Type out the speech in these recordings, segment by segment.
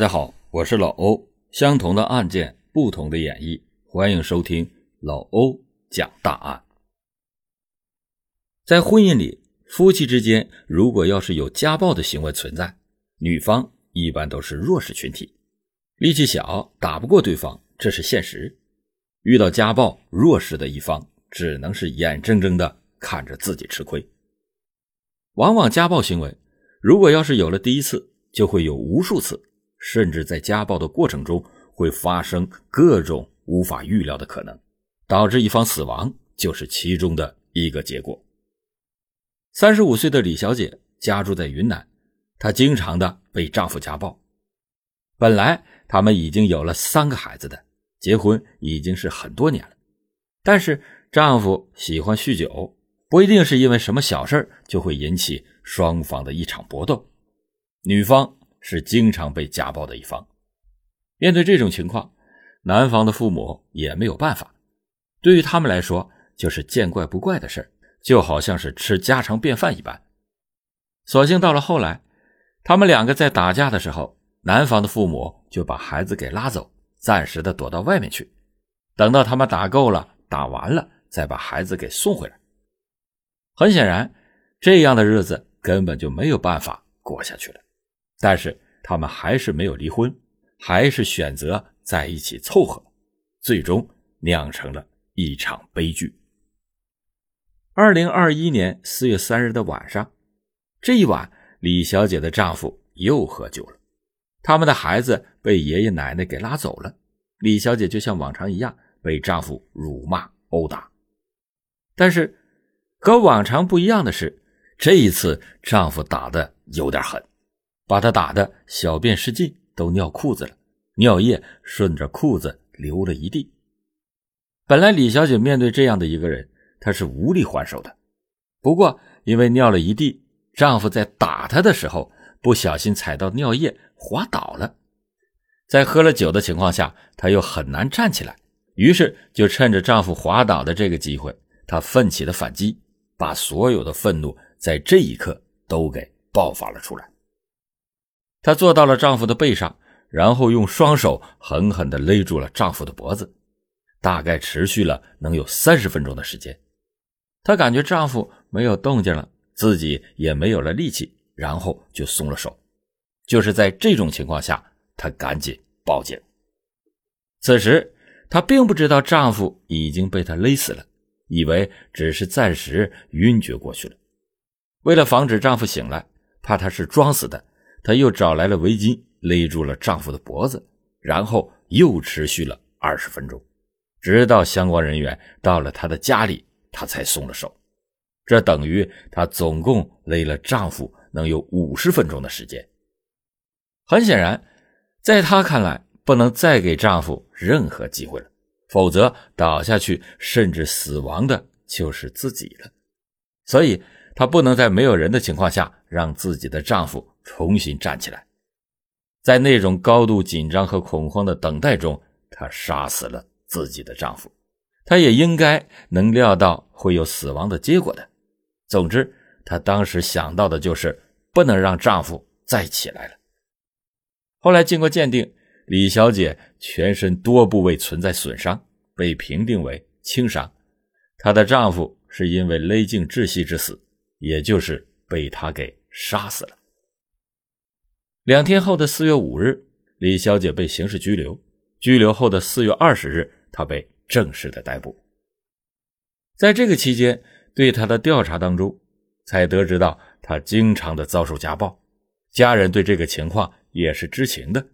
大家好，我是老欧。相同的案件，不同的演绎，欢迎收听老欧讲大案。在婚姻里，夫妻之间如果要是有家暴的行为存在，女方一般都是弱势群体，力气小，打不过对方，这是现实。遇到家暴，弱势的一方只能是眼睁睁的看着自己吃亏。往往家暴行为，如果要是有了第一次，就会有无数次。甚至在家暴的过程中会发生各种无法预料的可能，导致一方死亡就是其中的一个结果。三十五岁的李小姐家住在云南，她经常的被丈夫家暴。本来他们已经有了三个孩子的，结婚已经是很多年了，但是丈夫喜欢酗酒，不一定是因为什么小事就会引起双方的一场搏斗，女方。是经常被家暴的一方，面对这种情况，男方的父母也没有办法。对于他们来说，就是见怪不怪的事就好像是吃家常便饭一般。所幸到了后来，他们两个在打架的时候，男方的父母就把孩子给拉走，暂时的躲到外面去，等到他们打够了、打完了，再把孩子给送回来。很显然，这样的日子根本就没有办法过下去了。但是他们还是没有离婚，还是选择在一起凑合，最终酿成了一场悲剧。二零二一年四月三日的晚上，这一晚，李小姐的丈夫又喝酒了，他们的孩子被爷爷奶奶给拉走了，李小姐就像往常一样被丈夫辱骂殴打。但是和往常不一样的是，这一次丈夫打的有点狠。把他打的小便失禁，都尿裤子了，尿液顺着裤子流了一地。本来李小姐面对这样的一个人，她是无力还手的。不过因为尿了一地，丈夫在打她的时候不小心踩到尿液，滑倒了。在喝了酒的情况下，她又很难站起来，于是就趁着丈夫滑倒的这个机会，她奋起了反击，把所有的愤怒在这一刻都给爆发了出来。她坐到了丈夫的背上，然后用双手狠狠地勒住了丈夫的脖子，大概持续了能有三十分钟的时间。她感觉丈夫没有动静了，自己也没有了力气，然后就松了手。就是在这种情况下，她赶紧报警。此时她并不知道丈夫已经被她勒死了，以为只是暂时晕厥过去了。为了防止丈夫醒来，怕他是装死的。她又找来了围巾，勒住了丈夫的脖子，然后又持续了二十分钟，直到相关人员到了她的家里，她才松了手。这等于她总共勒了丈夫能有五十分钟的时间。很显然，在她看来，不能再给丈夫任何机会了，否则倒下去甚至死亡的就是自己了。所以，她不能在没有人的情况下让自己的丈夫。重新站起来，在那种高度紧张和恐慌的等待中，她杀死了自己的丈夫。她也应该能料到会有死亡的结果的。总之，她当时想到的就是不能让丈夫再起来了。后来经过鉴定，李小姐全身多部位存在损伤，被评定为轻伤。她的丈夫是因为勒颈窒息致死，也就是被她给杀死了。两天后的四月五日，李小姐被刑事拘留。拘留后的四月二十日，她被正式的逮捕。在这个期间，对她的调查当中，才得知到她经常的遭受家暴，家人对这个情况也是知情的。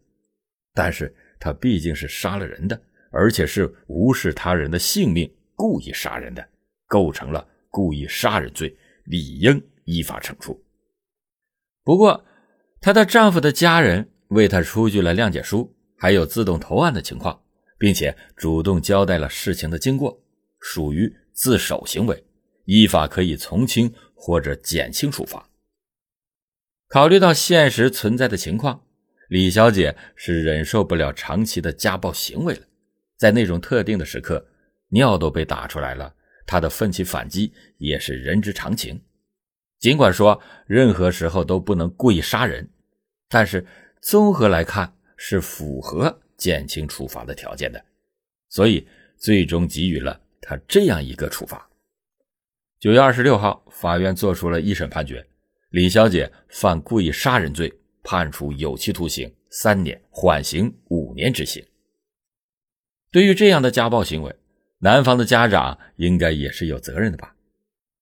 但是她毕竟是杀了人的，而且是无视他人的性命故意杀人的，构成了故意杀人罪，理应依法惩处。不过，她的丈夫的家人为她出具了谅解书，还有自动投案的情况，并且主动交代了事情的经过，属于自首行为，依法可以从轻或者减轻处罚。考虑到现实存在的情况，李小姐是忍受不了长期的家暴行为了，在那种特定的时刻，尿都被打出来了，她的奋起反击也是人之常情。尽管说任何时候都不能故意杀人。但是综合来看，是符合减轻处罚的条件的，所以最终给予了他这样一个处罚。九月二十六号，法院作出了一审判决，李小姐犯故意杀人罪，判处有期徒刑三年，缓刑五年执行。对于这样的家暴行为，男方的家长应该也是有责任的吧？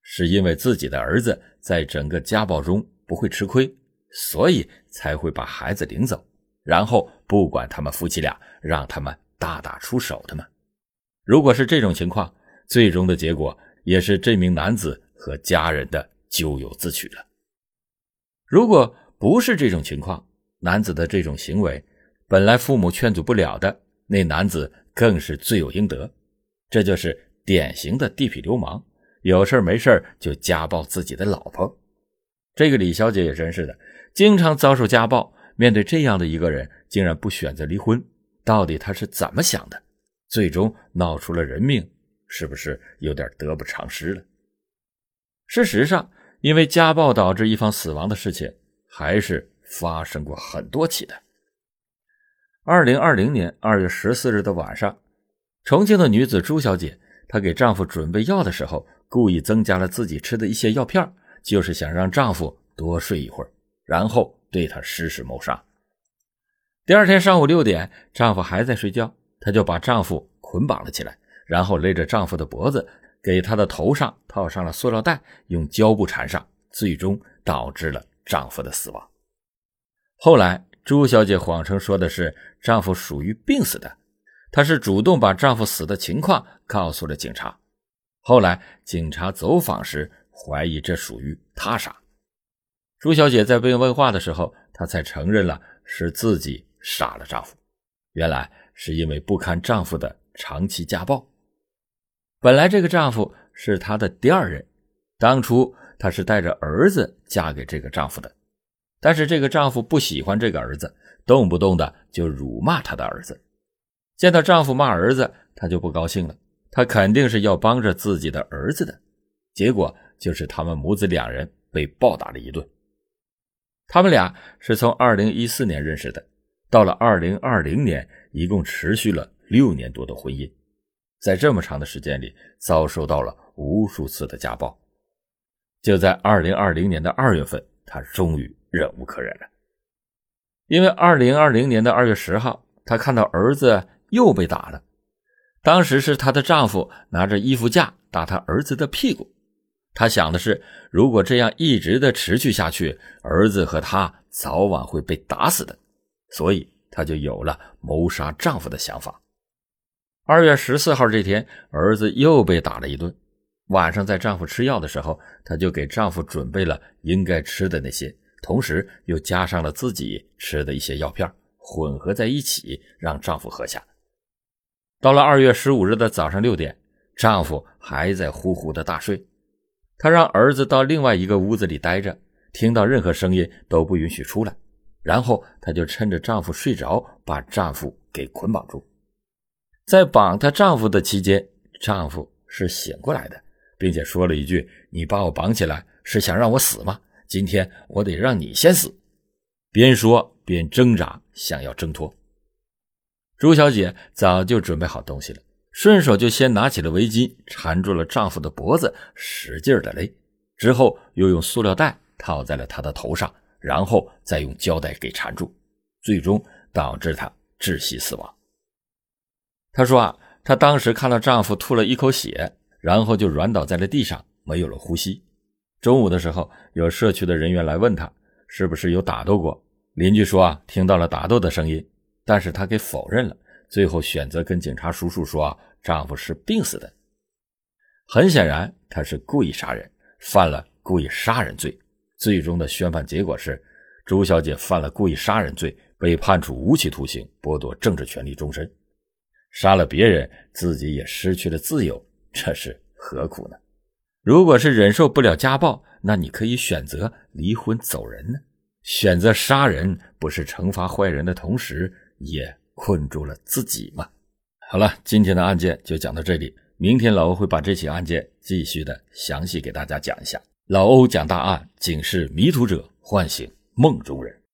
是因为自己的儿子在整个家暴中不会吃亏，所以才会把孩子领走，然后不管他们夫妻俩，让他们大打出手的吗？如果是这种情况，最终的结果也是这名男子和家人的咎由自取了。如果不是这种情况，男子的这种行为本来父母劝阻不了的，那男子。更是罪有应得，这就是典型的地痞流氓，有事没事就家暴自己的老婆。这个李小姐也真是的，经常遭受家暴，面对这样的一个人，竟然不选择离婚，到底她是怎么想的？最终闹出了人命，是不是有点得不偿失了？事实上，因为家暴导致一方死亡的事情，还是发生过很多起的。二零二零年二月十四日的晚上，重庆的女子朱小姐，她给丈夫准备药的时候，故意增加了自己吃的一些药片，就是想让丈夫多睡一会儿，然后对他实施谋杀。第二天上午六点，丈夫还在睡觉，她就把丈夫捆绑了起来，然后勒着丈夫的脖子，给他的头上套上了塑料袋，用胶布缠上，最终导致了丈夫的死亡。后来。朱小姐谎称说的是丈夫属于病死的，她是主动把丈夫死的情况告诉了警察。后来警察走访时，怀疑这属于他杀。朱小姐在被问话的时候，她才承认了是自己杀了丈夫。原来是因为不堪丈夫的长期家暴。本来这个丈夫是她的第二任，当初她是带着儿子嫁给这个丈夫的。但是这个丈夫不喜欢这个儿子，动不动的就辱骂他的儿子。见到丈夫骂儿子，她就不高兴了。她肯定是要帮着自己的儿子的，结果就是他们母子两人被暴打了一顿。他们俩是从二零一四年认识的，到了二零二零年，一共持续了六年多的婚姻，在这么长的时间里，遭受到了无数次的家暴。就在二零二零年的二月份，她终于。忍无可忍了，因为二零二零年的二月十号，她看到儿子又被打了。当时是她的丈夫拿着衣服架打她儿子的屁股。她想的是，如果这样一直的持续下去，儿子和她早晚会被打死的，所以她就有了谋杀丈夫的想法。二月十四号这天，儿子又被打了一顿。晚上在丈夫吃药的时候，她就给丈夫准备了应该吃的那些。同时又加上了自己吃的一些药片，混合在一起让丈夫喝下。到了二月十五日的早上六点，丈夫还在呼呼的大睡。她让儿子到另外一个屋子里待着，听到任何声音都不允许出来。然后她就趁着丈夫睡着，把丈夫给捆绑住。在绑她丈夫的期间，丈夫是醒过来的，并且说了一句：“你把我绑起来是想让我死吗？”今天我得让你先死！边说边挣扎，想要挣脱。朱小姐早就准备好东西了，顺手就先拿起了围巾，缠住了丈夫的脖子，使劲的勒。之后又用塑料袋套在了他的头上，然后再用胶带给缠住，最终导致他窒息死亡。她说啊，她当时看到丈夫吐了一口血，然后就软倒在了地上，没有了呼吸。中午的时候，有社区的人员来问她是不是有打斗过。邻居说啊，听到了打斗的声音，但是她给否认了。最后选择跟警察叔叔说，丈夫是病死的。很显然，她是故意杀人，犯了故意杀人罪。最终的宣判结果是，朱小姐犯了故意杀人罪，被判处无期徒刑，剥夺政治权利终身。杀了别人，自己也失去了自由，这是何苦呢？如果是忍受不了家暴，那你可以选择离婚走人呢。选择杀人，不是惩罚坏人的同时，也困住了自己吗？好了，今天的案件就讲到这里。明天老欧会把这起案件继续的详细给大家讲一下。老欧讲大案，警示迷途者，唤醒梦中人。